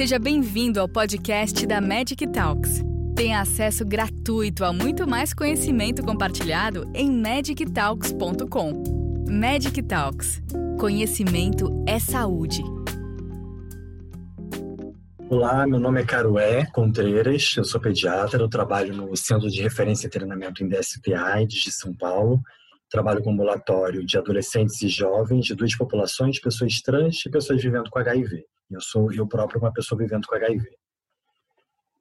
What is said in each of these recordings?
Seja bem-vindo ao podcast da Magic Talks. Tenha acesso gratuito a muito mais conhecimento compartilhado em magictalks.com. Magic Talks. Conhecimento é saúde. Olá, meu nome é Carué Contreiras, eu sou pediatra, eu trabalho no Centro de Referência e Treinamento em DST AIDS de São Paulo. Trabalho com ambulatório de adolescentes e jovens de duas populações, pessoas trans e pessoas vivendo com HIV. Eu sou eu próprio uma pessoa vivendo com HIV.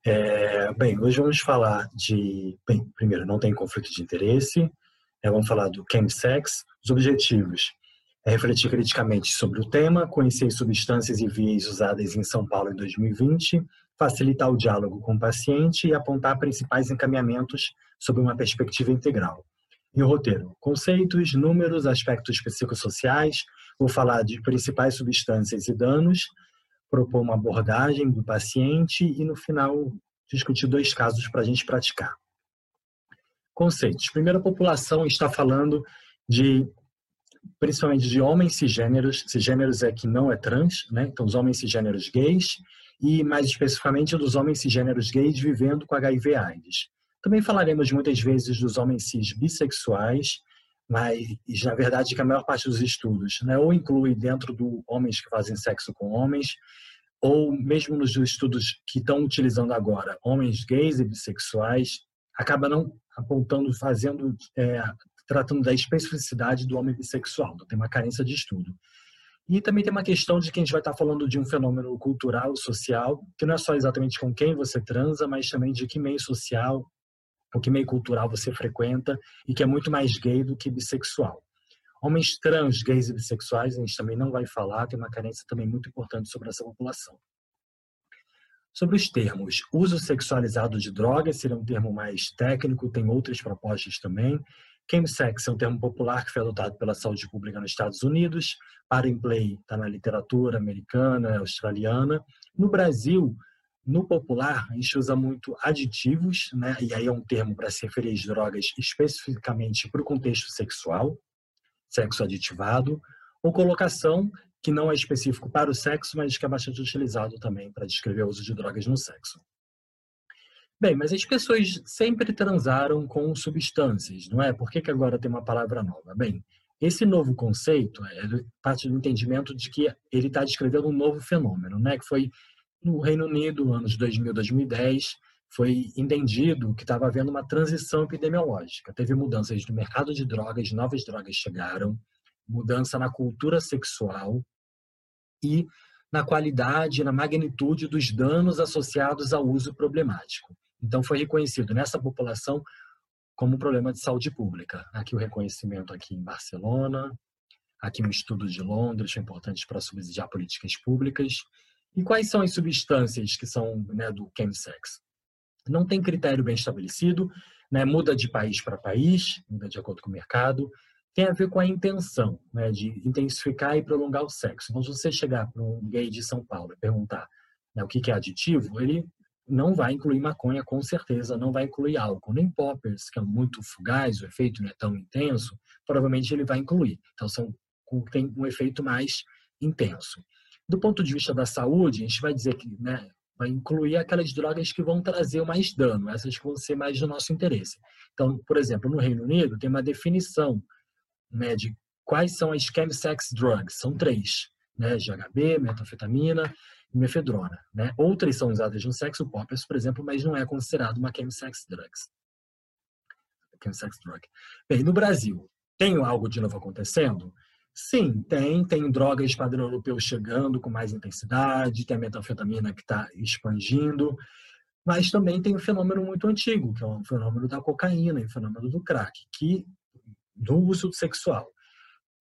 É, bem, hoje vamos falar de, bem, primeiro, não tem conflito de interesse, é, vamos falar do chemsex, os objetivos é refletir criticamente sobre o tema, conhecer substâncias e vias usadas em São Paulo em 2020, facilitar o diálogo com o paciente e apontar principais encaminhamentos sob uma perspectiva integral. E o roteiro, conceitos, números, aspectos psicossociais, vou falar de principais substâncias e danos, propor uma abordagem do paciente e, no final, discutir dois casos para a gente praticar. Conceitos. Primeiro, a população está falando de principalmente de homens cisgêneros, cisgêneros é que não é trans, né? Então, os homens cisgêneros gays e, mais especificamente, dos homens cisgêneros gays vivendo com HIV/AIDS. Também falaremos muitas vezes dos homens cis bissexuais, mas, na verdade, que a maior parte dos estudos, né, ou inclui dentro do homens que fazem sexo com homens, ou mesmo nos estudos que estão utilizando agora, homens gays e bissexuais, acaba não apontando, fazendo, é, tratando da especificidade do homem bissexual, então tem uma carência de estudo. E também tem uma questão de que a gente vai estar falando de um fenômeno cultural, social, que não é só exatamente com quem você transa, mas também de que meio social, ou que meio cultural você frequenta, e que é muito mais gay do que bissexual. Homens trans, gays e bissexuais, a gente também não vai falar, tem uma carência também muito importante sobre essa população. Sobre os termos, uso sexualizado de drogas seria um termo mais técnico, tem outras propostas também. Chemsex é um termo popular que foi adotado pela saúde pública nos Estados Unidos. Play está na literatura americana, australiana. No Brasil, no popular, a gente usa muito aditivos, né? e aí é um termo para se referir às drogas especificamente para o contexto sexual, sexo aditivado, ou colocação, que não é específico para o sexo, mas que é bastante utilizado também para descrever o uso de drogas no sexo. Bem, mas as pessoas sempre transaram com substâncias, não é? Por que, que agora tem uma palavra nova? Bem, esse novo conceito é parte do entendimento de que ele está descrevendo um novo fenômeno, né? Que foi no Reino Unido, anos 2000, 2010, foi entendido que estava havendo uma transição epidemiológica. Teve mudanças no mercado de drogas, novas drogas chegaram, mudança na cultura sexual e na qualidade, na magnitude dos danos associados ao uso problemático. Então, foi reconhecido nessa população como um problema de saúde pública. Aqui o reconhecimento aqui em Barcelona, aqui um estudo de Londres, importante para subsidiar políticas públicas. E quais são as substâncias que são né, do chemsex? Não tem critério bem estabelecido, né, muda de país para país, muda de acordo com o mercado. Tem a ver com a intenção né, de intensificar e prolongar o sexo. Então, se você chegar para um gay de São Paulo e perguntar né, o que é aditivo, ele não vai incluir maconha, com certeza, não vai incluir álcool, nem poppers, que é muito fugaz, o efeito não é tão intenso, provavelmente ele vai incluir. Então, são, tem um efeito mais intenso. Do ponto de vista da saúde, a gente vai dizer que né, vai incluir aquelas drogas que vão trazer mais dano, essas que vão ser mais do nosso interesse. Então, por exemplo, no Reino Unido tem uma definição né, de quais são as chemsex drugs, são três, né, GHB, metanfetamina mefedrona. Né? Outras são usadas no sexo poppers, por exemplo, mas não é considerado uma chemsex drugs. Chemsex drug. Bem, no Brasil, tem algo de novo acontecendo? Sim, tem. Tem drogas padrão europeu chegando com mais intensidade, tem a metanfetamina que está expandindo, mas também tem um fenômeno muito antigo, que é o fenômeno da cocaína, o fenômeno do crack, que do uso sexual.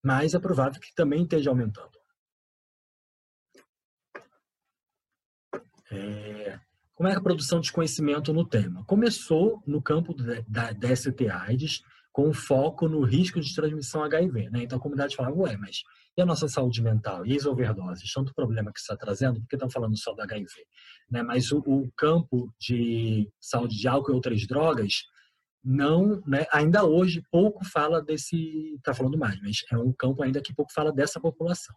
Mas é provável que também esteja aumentando. É, como é a produção de conhecimento no tema? Começou no campo da, da ST-AIDS, com foco no risco de transmissão HIV. Né? Então a comunidade falava, ué, mas e a nossa saúde mental? E as overdoses? Tanto problema que está trazendo, porque estão falando só do HIV. Né? Mas o, o, campo de saúde de álcool e outras drogas, não, né? ainda hoje pouco fala desse, está falando mais, mas é um campo ainda que pouco fala dessa população.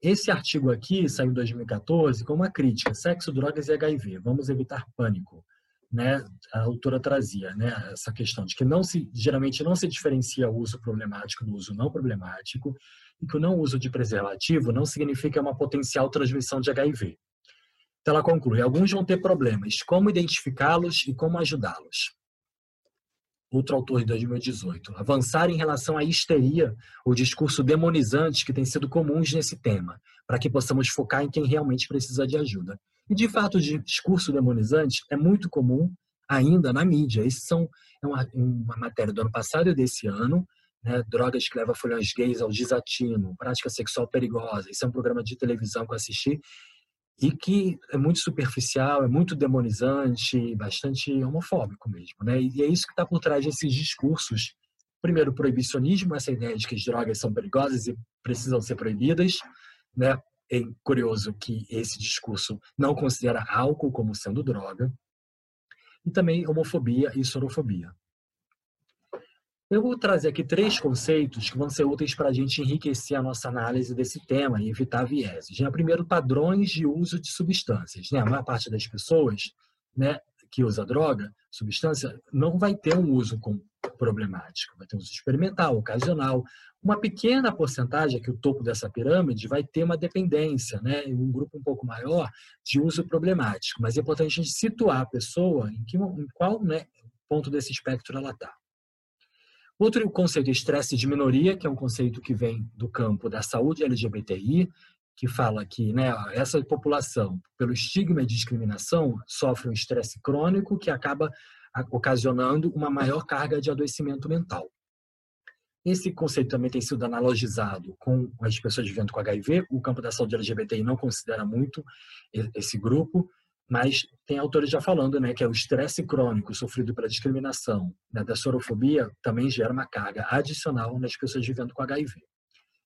Esse artigo aqui saiu em 2014 com uma crítica: sexo, drogas e HIV. Vamos evitar pânico. Né? A autora trazia né, essa questão de que não se, geralmente não se diferencia o uso problemático do uso não problemático e que o não uso de preservativo não significa uma potencial transmissão de HIV. Então ela conclui: alguns vão ter problemas, como identificá-los e como ajudá-los outro autor de 2018, avançar em relação à histeria, o discurso demonizante que tem sido comuns nesse tema, para que possamos focar em quem realmente precisa de ajuda. E, de fato, o discurso demonizante é muito comum ainda na mídia. Esses são é uma, uma matéria do ano passado e desse ano, né, drogas que levam folhões gays ao desatino, prática sexual perigosa. Isso é um programa de televisão que eu assisti e que é muito superficial, é muito demonizante, bastante homofóbico mesmo, né? E é isso que está por trás desses discursos. Primeiro, proibicionismo, essa ideia de que as drogas são perigosas e precisam ser proibidas, né? É curioso que esse discurso não considera álcool como sendo droga. E também homofobia e sorofobia. Eu vou trazer aqui três conceitos que vão ser úteis para a gente enriquecer a nossa análise desse tema e evitar vieses. Né? Primeiro, padrões de uso de substâncias. Né? A maior parte das pessoas né, que usa droga, substância, não vai ter um uso problemático, vai ter um uso experimental, ocasional. Uma pequena porcentagem, aqui o topo dessa pirâmide, vai ter uma dependência, né? um grupo um pouco maior de uso problemático. Mas é importante a gente situar a pessoa em, que, em qual né, ponto desse espectro ela está. Outro conceito é estresse de minoria, que é um conceito que vem do campo da saúde LGBTI, que fala que né, essa população, pelo estigma e discriminação, sofre um estresse crônico que acaba ocasionando uma maior carga de adoecimento mental. Esse conceito também tem sido analogizado com as pessoas vivendo com HIV. O campo da saúde LGBTI não considera muito esse grupo, mas tem autores já falando né, que é o estresse crônico sofrido pela discriminação, né, da sorofobia, também gera uma carga adicional nas pessoas vivendo com HIV.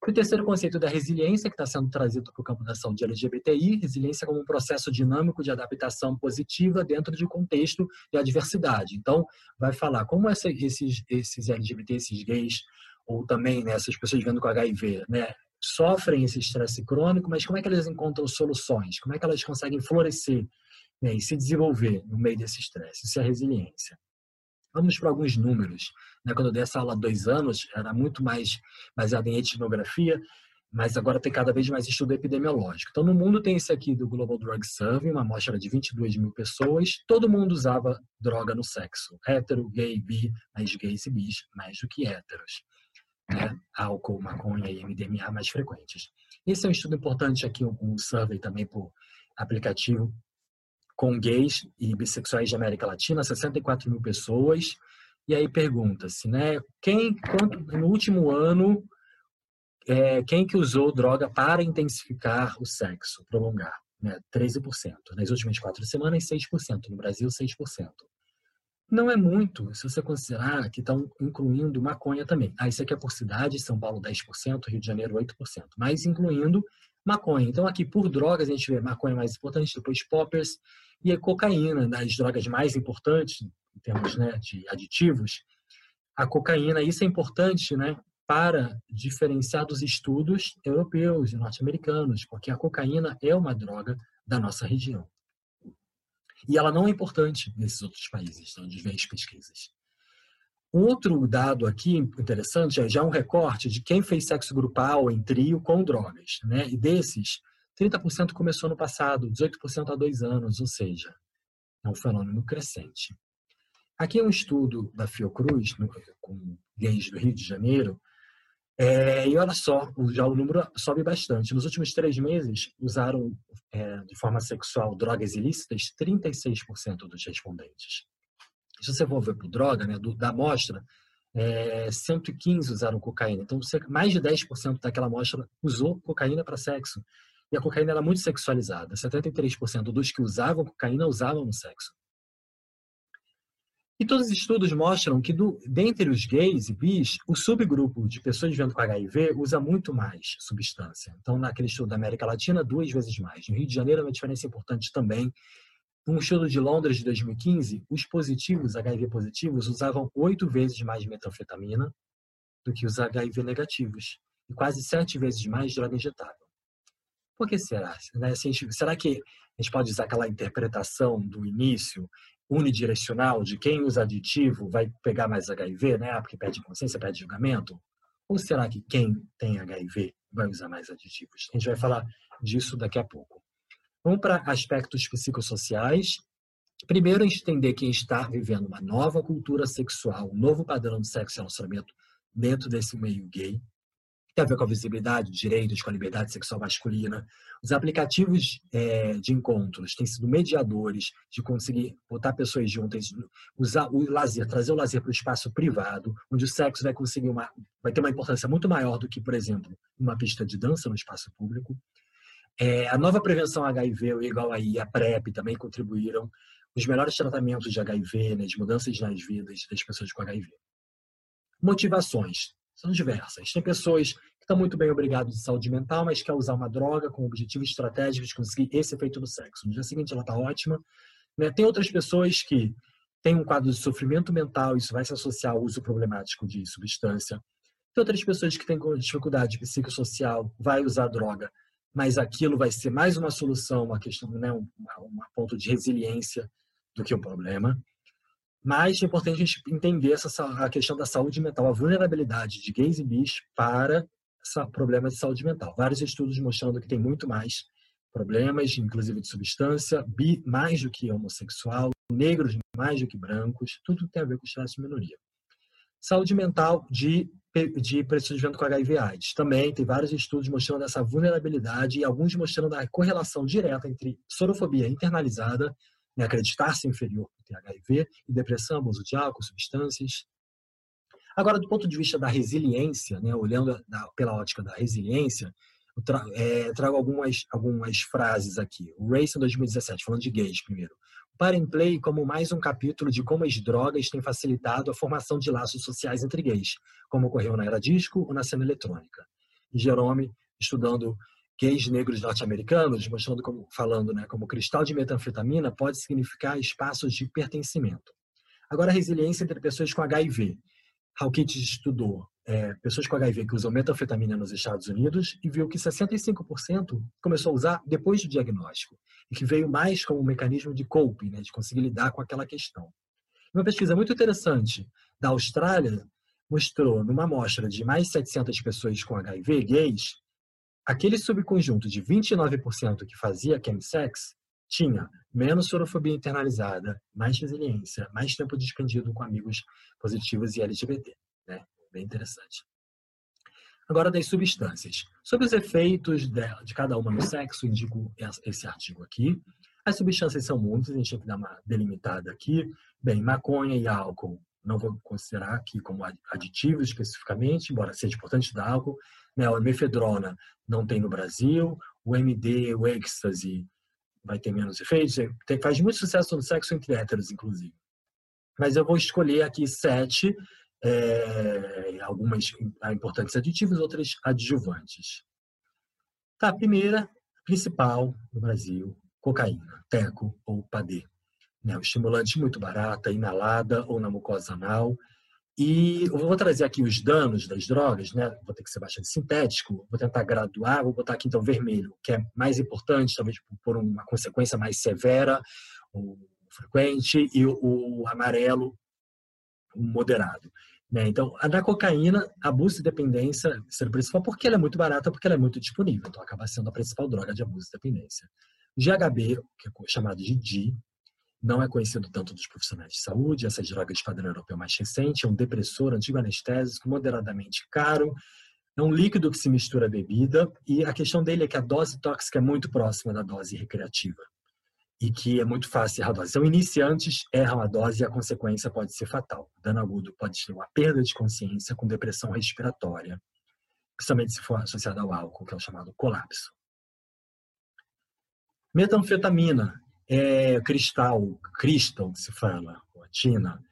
E o terceiro conceito da resiliência, que está sendo trazido para o campo da saúde LGBTI, resiliência como um processo dinâmico de adaptação positiva dentro de contexto de adversidade. Então, vai falar como essa, esses, esses LGBT, esses gays, ou também né, essas pessoas vivendo com HIV, né, sofrem esse estresse crônico, mas como é que elas encontram soluções? Como é que elas conseguem florescer né, e se desenvolver no meio desse estresse. Isso é resiliência. Vamos para alguns números. Né? Quando eu dei essa aula há dois anos, era muito mais baseado em etnografia, mas agora tem cada vez mais estudo epidemiológico. Então, no mundo tem esse aqui do Global Drug Survey, uma amostra de 22 mil pessoas. Todo mundo usava droga no sexo. Hétero, gay, bi, mais gays e bis, mais do que héteros. Né? Álcool, maconha e MDMA mais frequentes. Esse é um estudo importante aqui, um survey também por aplicativo com gays e bissexuais de América Latina, 64 mil pessoas. E aí pergunta-se, né? Quem, quanto, no último ano, é, quem que usou droga para intensificar o sexo, prolongar? Né? 13%. Nas últimas quatro semanas, 6%. No Brasil, 6%. Não é muito, se você considerar que estão incluindo maconha também. Ah, isso aqui é por cidade, São Paulo 10%, Rio de Janeiro 8%. Mas incluindo maconha. Então, aqui por drogas, a gente vê maconha mais importante, depois poppers, e a cocaína, das drogas mais importantes, em termos né, de aditivos, a cocaína, isso é importante né, para diferenciar dos estudos europeus e norte-americanos, porque a cocaína é uma droga da nossa região. E ela não é importante nesses outros países onde vem as pesquisas. Outro dado aqui interessante é já um recorte de quem fez sexo grupal em trio com drogas. Né? E desses, 30% começou no passado, 18% há dois anos, ou seja, é um fenômeno crescente. Aqui é um estudo da Fiocruz, com gays do Rio de Janeiro, é, e olha só, já o número sobe bastante. Nos últimos três meses, usaram é, de forma sexual drogas ilícitas 36% dos respondentes. Se você for ver por droga, né, do, da amostra, é, 115 usaram cocaína. Então, mais de 10% daquela amostra usou cocaína para sexo. E a cocaína era muito sexualizada. 73% dos que usavam cocaína usavam no sexo. E todos os estudos mostram que, do, dentre os gays e bis, o subgrupo de pessoas vivendo com HIV usa muito mais substância. Então, naquele estudo da América Latina, duas vezes mais. No Rio de Janeiro, é uma diferença importante também. Um estudo de Londres de 2015, os positivos, HIV positivos, usavam oito vezes mais metanfetamina do que os HIV negativos. E quase sete vezes mais droga injetável. Por que será? Né? Será que a gente pode usar aquela interpretação do início unidirecional de quem usa aditivo vai pegar mais HIV, né? Porque pede consciência, pede julgamento? Ou será que quem tem HIV vai usar mais aditivos? A gente vai falar disso daqui a pouco. Vamos para aspectos psicossociais. Primeiro, entender que está vivendo uma nova cultura sexual, um novo padrão de sexo e relacionamento dentro desse meio gay tem a ver com a visibilidade, direitos, com a liberdade sexual masculina. Os aplicativos é, de encontros têm sido mediadores de conseguir botar pessoas juntas, usar o lazer, trazer o lazer para o espaço privado, onde o sexo vai conseguir uma, vai ter uma importância muito maior do que, por exemplo, uma pista de dança no espaço público. É, a nova prevenção HIV, igual aí, a PrEP também contribuíram. Os melhores tratamentos de HIV, né, de mudanças nas vidas das pessoas com HIV. Motivações são diversas. Tem pessoas que estão muito bem obrigadas de saúde mental, mas quer usar uma droga com o objetivo estratégico de conseguir esse efeito do sexo. No dia seguinte ela está ótima. Né? Tem outras pessoas que têm um quadro de sofrimento mental, isso vai se associar ao uso problemático de substância. Tem outras pessoas que têm dificuldade psicossocial, vai usar droga, mas aquilo vai ser mais uma solução, uma questão, né, um, um ponto de resiliência do que um problema. Mas é importante a gente entender essa, a questão da saúde mental, a vulnerabilidade de gays e bis para problemas de saúde mental. Vários estudos mostrando que tem muito mais problemas, inclusive de substância, bi mais do que homossexual, negros mais do que brancos, tudo tem a ver com estresse de minoria. Saúde mental de, de vivendo com HIV AIDS. Também tem vários estudos mostrando essa vulnerabilidade e alguns mostrando a correlação direta entre sorofobia internalizada né, acreditar-se inferior ter HIV, e depressão, abuso de álcool, substâncias. Agora, do ponto de vista da resiliência, né, olhando da, pela ótica da resiliência, eu tra é, trago algumas, algumas frases aqui. O Race, em 2017, falando de gays primeiro. Para em Play como mais um capítulo de como as drogas têm facilitado a formação de laços sociais entre gays, como ocorreu na era disco ou na cena eletrônica. E Jerome, estudando gays negros norte-americanos, mostrando como, falando, né, como cristal de metanfetamina pode significar espaços de pertencimento. Agora, a resiliência entre pessoas com HIV. Hawkins estudou é, pessoas com HIV que usam metanfetamina nos Estados Unidos e viu que 65% começou a usar depois do diagnóstico e que veio mais como um mecanismo de coping, né, de conseguir lidar com aquela questão. Uma pesquisa muito interessante da Austrália mostrou, numa amostra de mais de 700 pessoas com HIV gays, aquele subconjunto de 29% que fazia chemsex tinha menos sorofobia internalizada, mais resiliência, mais tempo despendido com amigos positivos e LGBT. Né? Bem interessante. Agora, das substâncias. Sobre os efeitos de cada uma no sexo, indico esse artigo aqui. As substâncias são muitas, a gente tem que dar uma delimitada aqui. Bem, maconha e álcool, não vou considerar aqui como aditivos especificamente, embora seja importante dar álcool. Né? A mefedrona não tem no Brasil, o MD, o êxtase vai ter menos efeitos. Tem, faz muito sucesso no sexo entre héteros, inclusive. Mas eu vou escolher aqui sete, é, algumas importantes aditivos, outras adjuvantes. Tá, a primeira, principal no Brasil, cocaína, teco ou padê. Né, um estimulante muito barata, inalada ou na mucosa anal, e eu vou trazer aqui os danos das drogas, né? Vou ter que ser bastante sintético, vou tentar graduar, vou botar aqui então vermelho, que é mais importante, talvez por uma consequência mais severa ou frequente, e o, o amarelo, moderado. Né? Então, a da cocaína, abuso e dependência ser principal porque ela é muito barata, porque ela é muito disponível, então acaba sendo a principal droga de abuso e dependência. GHB, que é chamado de D, não é conhecido tanto dos profissionais de saúde. Essa droga de padrão europeu mais recente é um depressor, antigo anestésico, moderadamente caro. É um líquido que se mistura à bebida e a questão dele é que a dose tóxica é muito próxima da dose recreativa e que é muito fácil errar a dose. Então, iniciantes erram a dose e a consequência pode ser fatal. O dano agudo pode ser uma perda de consciência com depressão respiratória, principalmente se for associada ao álcool, que é o chamado colapso. Metanfetamina é, cristal, crystal, se fala, tina,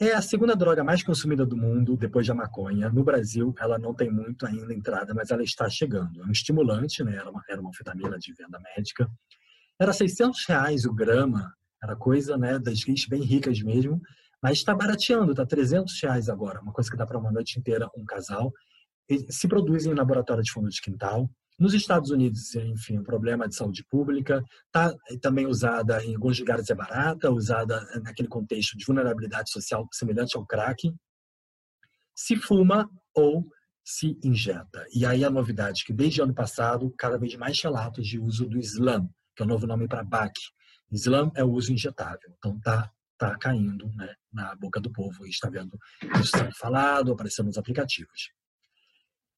é a segunda droga mais consumida do mundo depois da maconha. No Brasil, ela não tem muito ainda entrada, mas ela está chegando. É um estimulante, né? era, uma, era uma anfetamina de venda médica. Era 600 reais o grama, era coisa né, das gays bem ricas mesmo, mas está barateando, está 300 reais agora, uma coisa que dá para uma noite inteira um casal. E se produzem em laboratório de fundo de quintal, Nos Estados Unidos, enfim, problema de saúde pública, está também usada em alguns lugares é barata, usada naquele contexto de vulnerabilidade social semelhante ao crack. Se fuma ou se injeta. E aí a novidade que desde ano passado, cada vez mais relatos de uso do Slam, que é o novo nome para BAC. Slam é o uso injetável. Então tá tá caindo né, na boca do povo. está vendo isso sendo falado, aparecendo nos aplicativos.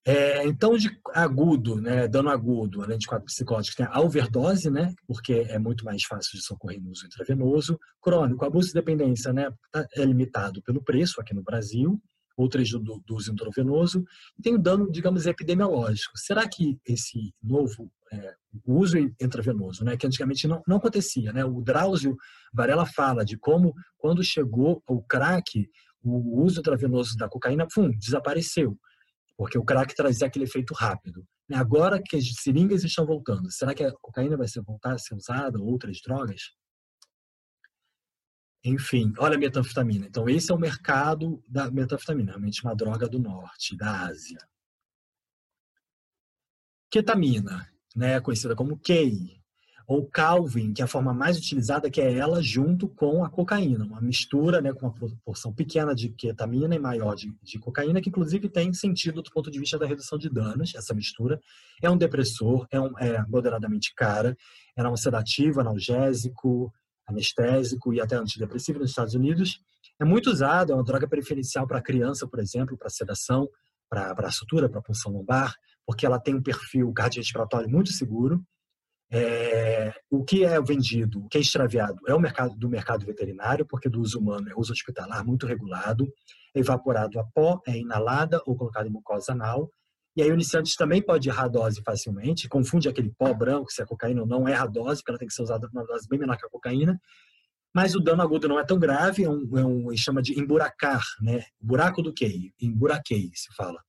É, então, de agudo, né, dano agudo, além de quatro psicóticos, tem a overdose, né, porque é muito mais fácil de socorrer no uso intravenoso. Crônico, abuso de dependência, né, tá, é limitado pelo preço aqui no Brasil, outras do, do uso intravenoso. E tem o dano, digamos, epidemiológico. Será que esse novo é, uso intravenoso, né, que antigamente não, não acontecia, né, o Drauzio Varela fala de como, quando chegou o crack, o uso intravenoso da cocaína, pum, desapareceu porque o crack trazia aquele efeito rápido. Agora que as seringas estão voltando, será que a cocaína vai ser, voltar a ser usada, ou outras drogas? Enfim, olha a metanfetamina. Então, esse é o mercado da metanfetamina, realmente uma droga do norte, da Ásia. Ketamina, né, conhecida como K, ou Calvin, que é a forma mais utilizada, que é ela junto com a cocaína, uma mistura né, com uma proporção pequena de ketamina e maior de, de, cocaína, que inclusive tem sentido do ponto de vista da redução de danos, essa mistura. É um depressor, é, um, é moderadamente cara, é um sedativo, analgésico, anestésico e até antidepressivo nos Estados Unidos. É muito usado, é uma droga preferencial para criança, por exemplo, para sedação, para sutura, para punção lombar, porque ela tem um perfil cardiorrespiratório muito seguro é, o que é vendido, o que é extraviado é o mercado do mercado veterinário, porque do uso humano é uso hospitalar muito regulado, é evaporado a pó, é inalada ou colocado em mucosa anal. E aí o iniciante também pode errar a dose facilmente, confunde aquele pó branco, se é cocaína ou não, erra a dose, porque ela tem que ser usada numa dose bem menor que a cocaína. Mas o dano agudo não é tão grave, é um, é um chama de emburacar, né? Buraco do QI, emburaquei, se fala,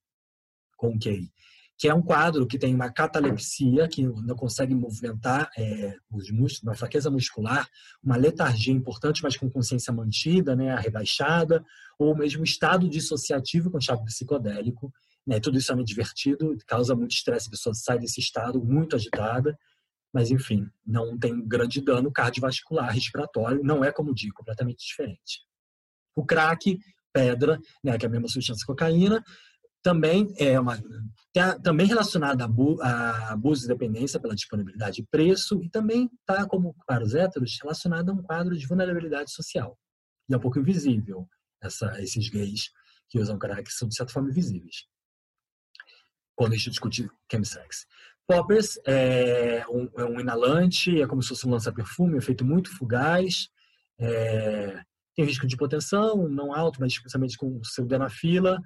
com QI que é um quadro que tem uma catalepsia, que não consegue movimentar é, os músculos, uma fraqueza muscular, uma letargia importante, mas com consciência mantida, né, rebaixada, ou mesmo estado dissociativo com chave psicodélico. Né, tudo isso é muito divertido, causa muito estresse, a pessoa sai desse estado muito agitada, mas enfim, não tem grande dano cardiovascular, respiratório, não é, como digo, completamente diferente. O crack, pedra, né, que é a mesma substância cocaína, também é uma também relacionada a abuso de dependência pela disponibilidade de preço e também está como para os héteros relacionada a um quadro de vulnerabilidade social. E é um pouco invisível essa, esses gays que usam crack são de certa forma invisíveis quando a gente discute chemsex. Poppers é um, é um, inalante, é como se fosse um lança-perfume, é efeito muito fugaz, é, tem risco de hipotensão, não alto, mas especialmente com sildenafila,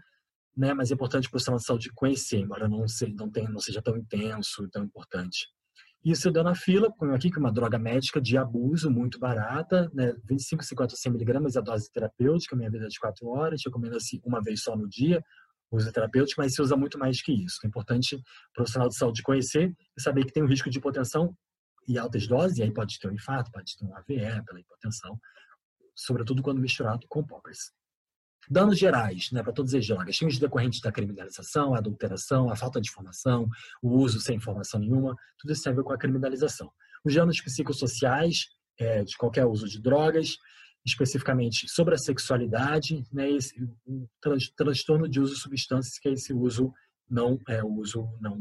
né? Mas é importante para o profissional de saúde conhecer, embora não, seja, não, tenha, não seja tão intenso e tão importante. Isso deu na fila, ponho aqui que é uma droga médica de abuso muito barata, né? 25, 50, 100 miligramas é a dose terapêutica, minha vida é de 4 horas, recomenda-se uma vez só no dia, uso terapêutico, mas se usa muito mais que isso. É importante o profissional de saúde conhecer e saber que tem um risco de hipotensão e altas doses, e aí pode ter um infarto, pode ter um AVE pela hipotensão, sobretudo quando misturado com poppers. Danos gerais, né, para todas as drogas, fins decorrentes da criminalização, a adulteração, a falta de informação, o uso sem informação nenhuma, tudo isso tem a ver com a criminalização. Os danos psicossociais é, de qualquer uso de drogas, especificamente sobre a sexualidade, né, esse, o transtorno de uso de substâncias, que é esse uso não é uso não,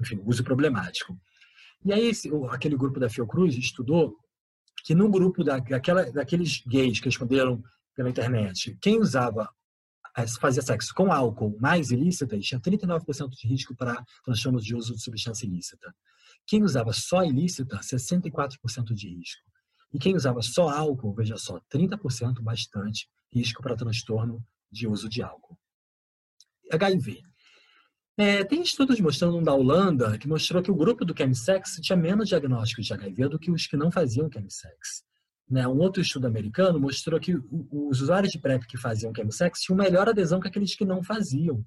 enfim, uso problemático. E aí esse, aquele grupo da Fiocruz estudou que no grupo da, daquela, daqueles gays que responderam pela internet, quem usava fazia sexo com álcool mais ilícita tinha 39% de risco para transtornos de uso de substância ilícita. Quem usava só ilícita, 64% de risco. E quem usava só álcool, veja só, 30% bastante risco para transtorno de uso de álcool. HIV. É, tem estudos mostrando um da Holanda que mostrou que o grupo do chemsex tinha menos diagnóstico de HIV do que os que não faziam chemsex. Né? Um outro estudo americano mostrou que os usuários de PrEP que faziam chemsex tinham melhor adesão que aqueles que não faziam.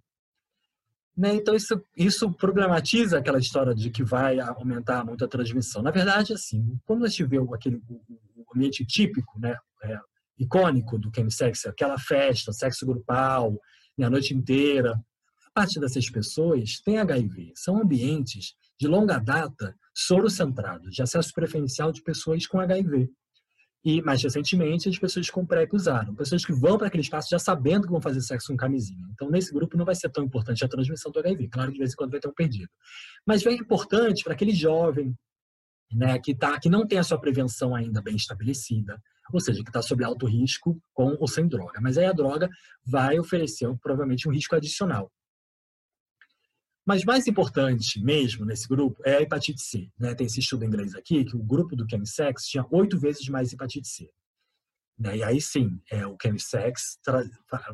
Né? Então, isso, isso problematiza aquela história de que vai aumentar muito a transmissão. Na verdade, assim, quando a gente vê aquele o ambiente típico, né, é, icônico do chemsex, aquela festa, sexo grupal, né, a noite inteira, a parte dessas pessoas tem HIV. São ambientes de longa data, soro centrado, de acesso preferencial de pessoas com HIV. E, mais recentemente, as pessoas com PrEP usaram. Pessoas que vão para aquele espaço já sabendo que vão fazer sexo com camisinha. Então, nesse grupo, não vai ser tão importante a transmissão do HIV. Claro que de vez em quando vai ter um perdido. Mas é importante para aquele jovem né, que, tá, que não tem a sua prevenção ainda bem estabelecida, ou seja, que está sob alto risco com ou sem droga. Mas aí a droga vai oferecer provavelmente um risco adicional. Mas mais importante mesmo nesse grupo é a hepatite C. Né? Tem esse estudo em inglês aqui, que o grupo do chemsex tinha oito vezes mais hepatite C. Né? E aí sim, é o chemsex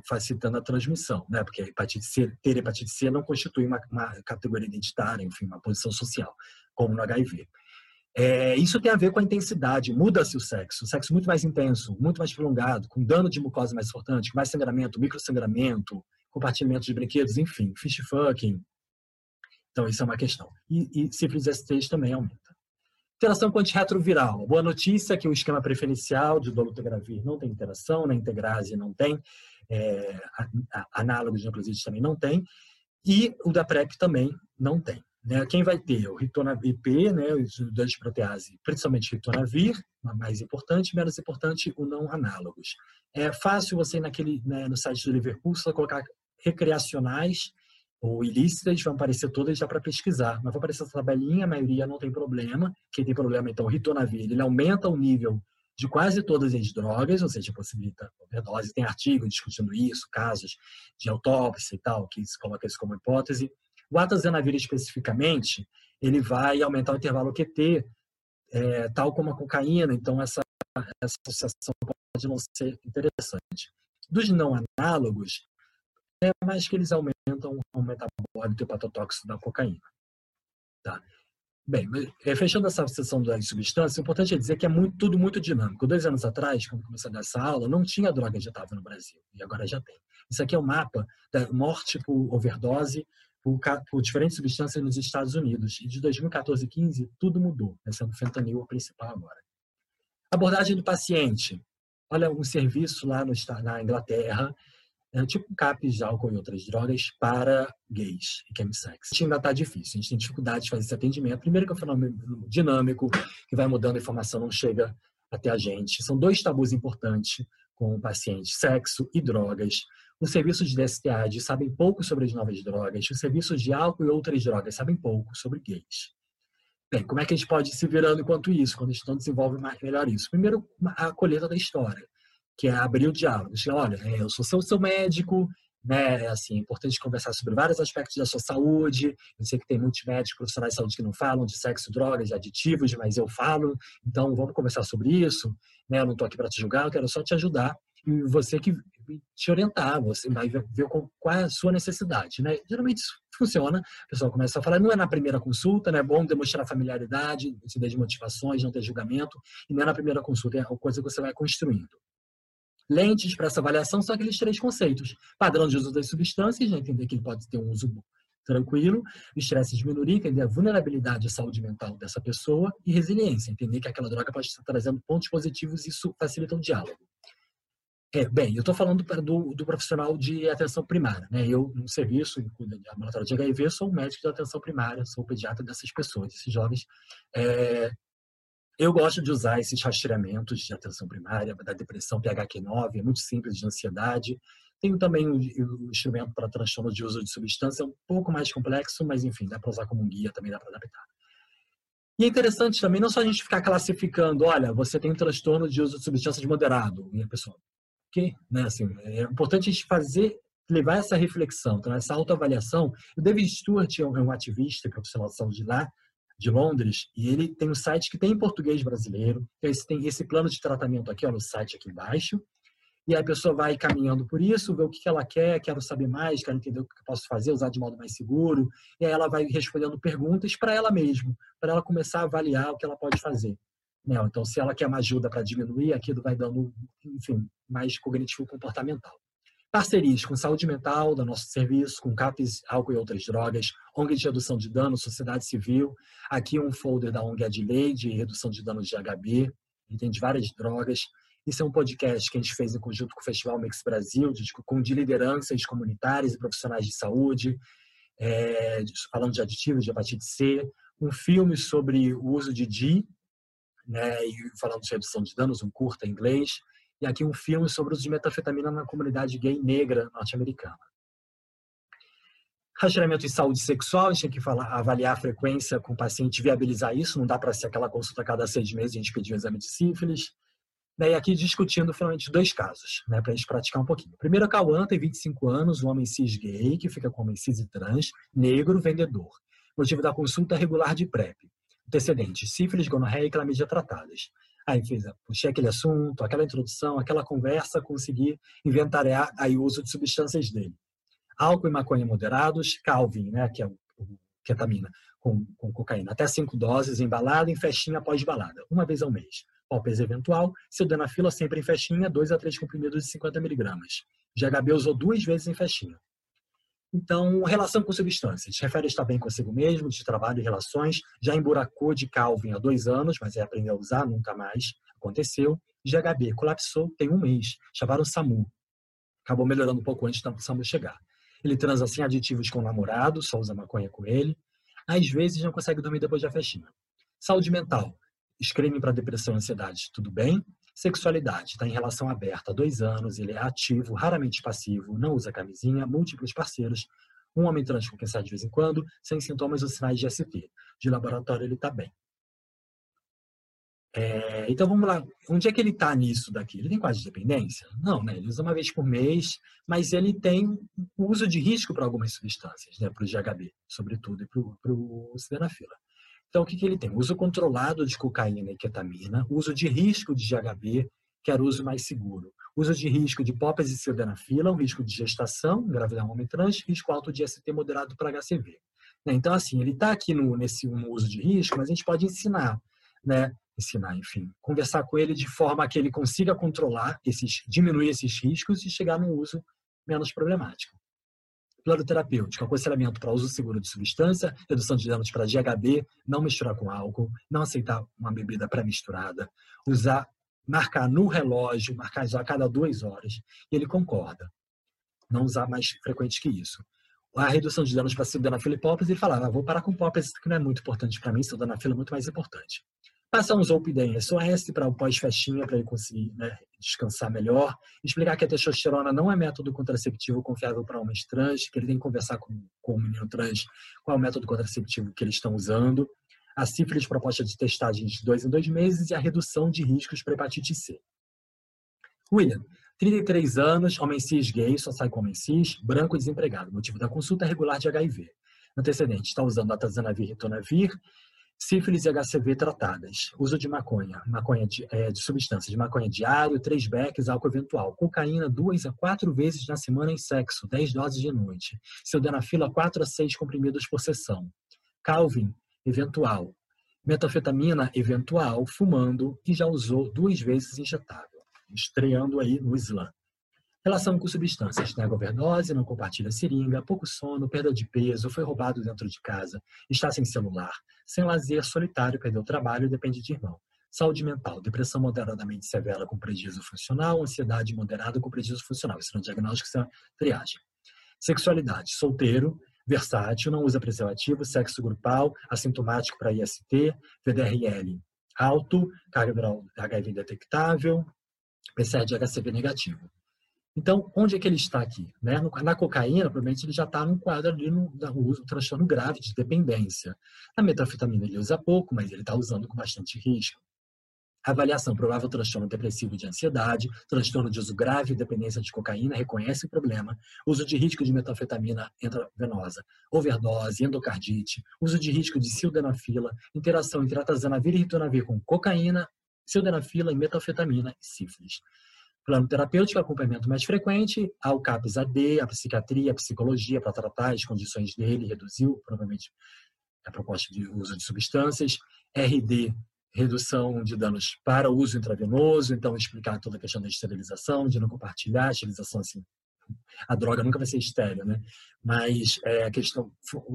facilitando a transmissão, né? porque a hepatite C, ter hepatite C não constitui uma, uma categoria identitária, enfim, uma posição social, como no HIV. É, isso tem a ver com a intensidade, muda-se o sexo, o sexo muito mais intenso, muito mais prolongado, com dano de mucosa mais importante, mais sangramento, microsangramento, compartilhamento de brinquedos, enfim, fish fucking, então, isso é uma questão. E, e sífilis STs também aumenta. Interação com antirretroviral. Boa notícia que o esquema preferencial de dolutegravir não tem interação, na integrase não tem, é, análogos de também não tem, e o da PrEP também não tem. Né? Quem vai ter? O ritonavir P, né, os de protease, principalmente ritonavir, mais importante, menos importante, o não análogos. É fácil você, naquele, né, no site do Liverpool, colocar recreacionais ou ilícitas, vão aparecer todas já para pesquisar. Mas vai aparecer essa tabelinha, a maioria não tem problema. Quem tem problema, então, o ritonavir, ele aumenta o nível de quase todas as drogas, ou seja, possibilita overdose. Tem artigo discutindo isso, casos de autópsia e tal, que se coloca isso como hipótese. O atazanavir, especificamente, ele vai aumentar o intervalo QT, é, tal como a cocaína, então essa, essa associação pode não ser interessante. Dos não análogos, é mais que eles aumentam o metabólito hepatotóxico da cocaína. Tá? Bem, é, fechando essa sessão das substâncias, o importante é dizer que é muito, tudo muito dinâmico. Dois anos atrás, quando a dar essa aula, não tinha droga injetável no Brasil, e agora já tem. Isso aqui é um mapa da morte por overdose por, por diferentes substâncias nos Estados Unidos. E de 2014 e 15, tudo mudou, né, sendo o fentanil o principal agora. Abordagem do paciente. Olha, um serviço lá no, na Inglaterra é, tipo CAPs de álcool e outras drogas para gays e chemsex. A gente ainda está difícil, a gente tem dificuldade de fazer esse atendimento. Primeiro que é um fenômeno dinâmico, que vai mudando, a informação não chega até a gente. São dois tabus importantes com o paciente, sexo e drogas. Os serviços de DSTA sabem pouco sobre as novas drogas, os serviços de álcool e outras drogas sabem pouco sobre gays. Bem, como é que a gente pode ir se virando enquanto isso, quando a gente não desenvolve mais, melhor isso? Primeiro, a colheita da história que é abrir o diálogo. Dizer, olha, é, eu sou seu, seu médico, né? É assim, é importante conversar sobre vários aspectos da sua saúde. Eu sei que tem muitos médicos profissionais de saúde que não falam de sexo, drogas, aditivos, mas eu falo. Então, vamos conversar sobre isso. Né? Eu não estou aqui para te julgar, eu quero só te ajudar e você que te orientar, você vai ver qual é a sua necessidade, né? Geralmente isso funciona, o pessoal começa a falar, não é na primeira consulta, né? É bom demonstrar familiaridade, entender de motivações, não ter julgamento, e não é na primeira consulta, é a coisa que você vai construindo. Lentes para essa avaliação são aqueles três conceitos. Padrão de uso das substâncias, já entender que ele pode ter um uso tranquilo, estresse diminuir, entender a vulnerabilidade à saúde mental dessa pessoa e resiliência, entender que aquela droga pode estar trazendo pontos positivos e isso facilita o diálogo. É, bem, eu estou falando do, do, profissional de atenção primária. Né? Eu, no serviço, em ambulatório de HIV, sou médico de atenção primária, sou pediatra dessas pessoas, desses jovens. É, eu gosto de usar esses rastreamentos de atenção primária, da depressão PHQ-9, é muito simples, de ansiedade. Tenho também o, o instrumento para transtorno de uso de substância, é um pouco mais complexo, mas enfim, dá para usar como um guia, também dá para adaptar. E é interessante também não só a gente ficar classificando, olha, você tem um transtorno de uso de substâncias moderado, e a pessoa, ok? Né? Assim, é importante a gente fazer, levar essa reflexão, então, essa autoavaliação. O David Stewart é um ativista profissional de saúde lá, de Londres, e ele tem um site que tem em português brasileiro. Esse, tem esse plano de tratamento aqui, ó, no site aqui embaixo. E a pessoa vai caminhando por isso, ver o que ela quer, quero saber mais, quero entender o que eu posso fazer, usar de modo mais seguro. E aí ela vai respondendo perguntas para ela mesma, para ela começar a avaliar o que ela pode fazer. Né? Então, se ela quer uma ajuda para diminuir, aquilo vai dando, enfim, mais cognitivo comportamental. Parcerias com saúde mental, do nosso serviço, com CAPES, álcool e outras drogas, ONG de redução de dano, sociedade civil. Aqui um folder da ONG Adley, de redução de danos de HB, tem de várias drogas. Isso é um podcast que a gente fez em conjunto com o Festival Mix Brasil, de, com de lideranças comunitárias e profissionais de saúde, é, falando de aditivos, de hepatite C. um filme sobre o uso de DI, né, e falando de redução de danos, um curta em inglês, e aqui um filme sobre o uso de metanfetamina na comunidade gay negra norte-americana. Rastreamento em saúde sexual, a gente tem que falar, avaliar a frequência com o paciente, viabilizar isso, não dá para ser aquela consulta a cada seis meses, a gente pedir um exame de sífilis. Né, e aqui discutindo finalmente dois casos, né, para a gente praticar um pouquinho. Primeiro, a Cauã tem 25 anos, um homem cis gay, que fica com homem cis e trans, negro, vendedor. Motivo da consulta regular de PrEP. Antecedentes, sífilis, gonorreia e clamídia tratadas. Aí fez, puxei aquele assunto, aquela introdução, aquela conversa, consegui inventariar aí o uso de substâncias dele. Álcool e maconha moderados, Calvin, né, que é o, ketamina, com, com cocaína, até cinco doses, embalada em festinha após balada, uma vez ao mês. Ópes eventual, sildenafila sempre em festinha, dois a três comprimidos de 50 miligramas. GHB usou duas vezes em festinha. Então, relação com substâncias. Refere a estar bem consigo mesmo, de trabalho e relações. Já emburacou de Calvin há dois anos, mas é aprender a usar, nunca mais aconteceu. GHB colapsou tem um mês. Chamaram o SAMU. Acabou melhorando um pouco antes do SAMU chegar. Ele transa sem aditivos com o namorado, só usa maconha com ele. Às vezes não consegue dormir depois da festinha. Saúde mental. Screening para depressão e ansiedade, tudo bem. Sexualidade, está em relação aberta há dois anos, ele é ativo, raramente passivo, não usa camisinha, múltiplos parceiros, um homem trans com quem sai de vez em quando, sem sintomas ou sinais de ST. De laboratório ele está bem. É, então vamos lá, onde é que ele está nisso daqui? Ele tem quase de dependência? Não, né? Ele usa uma vez por mês, mas ele tem uso de risco para algumas substâncias, né? Para o GHB, sobretudo, e para o sildenafila. Então, o que, que ele tem? Uso controlado de cocaína e ketamina, uso de risco de GHB, que era o uso mais seguro. Uso de risco de POPs e sildenafila, um risco de gestação, engravidar um homem trans, risco alto de ST moderado para HCV. Né? Então, assim, ele está aqui no, nesse no uso de risco, mas a gente pode ensinar, né? Ensinar, enfim, conversar com ele de forma que ele consiga controlar esses, diminuir esses riscos e chegar num uso menos problemático plano terapêutico, aconselhamento para uso seguro de substância, redução de danos para GHB, não misturar com álcool, não aceitar uma bebida pré-misturada, usar, marcar no relógio, marcar a cada duas horas, ele concorda. Não usar mais frequente que isso. A redução de danos para sildenafila e poppers, ele falava, ah, vou parar com poppers, que não é muito importante para mim, sildenafila é muito mais importante. Passar um Zolpidem SOS para o pós-festinha, para ele conseguir né, descansar melhor. Explicar que a testosterona não é método contraceptivo confiável para homens trans, que ele tem que conversar com, com o menino trans qual é o método contraceptivo que eles estão usando. A sífilis proposta de testagem de dois em dois meses e a redução de riscos para hepatite C. William, 33 anos, homem cis gay, só sai com homem cis, branco e desempregado. Motivo da consulta regular de HIV. Antecedente, está usando atazanavir e ritonavir Sífilis e HCV tratadas. Uso de maconha, maconha de, é, de substâncias de maconha diário, três becks, álcool eventual. Cocaína duas a quatro vezes na semana em sexo, 10 doses de noite. Sildenafila, quatro a seis comprimidos por sessão. Calvin, eventual. Metafetamina, eventual, fumando e já usou duas vezes injetável. Estreando aí no Islã. Relação com substâncias, nega overdose, não compartilha seringa, pouco sono, perda de peso, foi roubado dentro de casa, está sem celular, sem lazer, solitário, perdeu trabalho, depende de irmão. Saúde mental, depressão moderadamente severa com prejuízo funcional, ansiedade moderada com prejuízo funcional. Isso é um diagnóstico, isso é triagem. Sexualidade, solteiro, versátil, não usa preservativo, sexo grupal, assintomático para IST, VDRL alto, carga HIV detectável, PCR de HCV negativo. Então, onde é que ele está aqui? Né? Na cocaína, provavelmente ele já está num quadro ali no, no transtorno grave de dependência. Na metafetamina ele usa pouco, mas ele está usando com bastante risco. Avaliação, provável transtorno depressivo de ansiedade, transtorno de uso grave, dependência de cocaína, reconhece o problema, uso de risco de metanfetamina intravenosa, overdose, endocardite, uso de risco de sildenafila, interação entre atazanavir e ritonavir com cocaína, sildenafila e metanfetamina e sífilis. Plano terapêutico, acompanhamento mais frequente, ao CAPS AD, a psiquiatria, a psicologia para tratar as condições dele, reduziu provavelmente a proposta de uso de substâncias, RD, redução de danos para uso intravenoso, então explicar toda a questão da esterilização, de não compartilhar, a esterilização assim, a droga nunca vai ser estéreo, né? Mas é, a questão,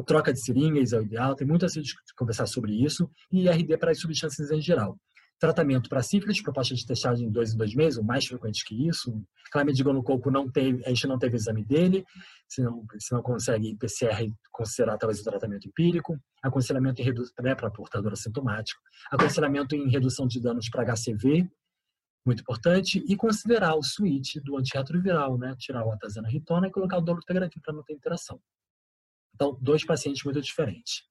troca de seringas é o ideal, tem muito a se conversar sobre isso, e RD para as substâncias em geral. Tratamento para sífilis, proposta de testagem em dois em dois meses, ou mais frequente que isso. Clamídia no coco não teve, a gente não teve exame dele, se não, se não consegue PCR, considerar talvez o tratamento empírico. Aconselhamento né, para portador assintomático. Aconselhamento em redução de danos para HCV, muito importante, e considerar o switch do antirretroviral, né? Tirar o atazanarritona e colocar o dolutegravir para não ter interação. Então, dois pacientes muito diferentes.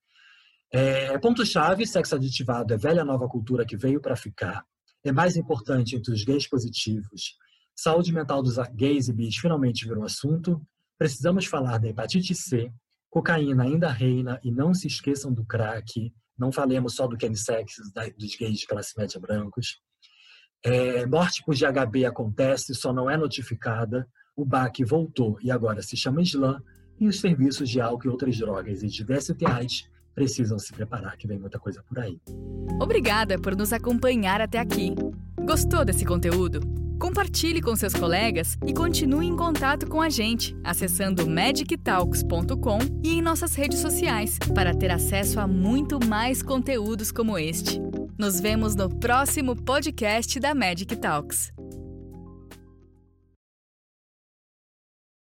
É, Ponto-chave, sexo aditivado é velha nova cultura que veio para ficar. É mais importante entre os gays positivos. Saúde mental dos gays e bis finalmente virou assunto. Precisamos falar da hepatite C. Cocaína ainda reina e não se esqueçam do crack. Não falemos só do chemsex dos gays de classe média brancos. É, morte por GHB acontece, só não é notificada. O BAC voltou e agora se chama Slam. E os serviços de álcool e outras drogas e de DSTAs precisam se preparar, que vem muita coisa por aí. Obrigada por nos acompanhar até aqui. Gostou desse conteúdo? Compartilhe com seus colegas e continue em contato com a gente acessando magictalks.com e em nossas redes sociais para ter acesso a muito mais conteúdos como este. Nos vemos no próximo podcast da Magic Talks.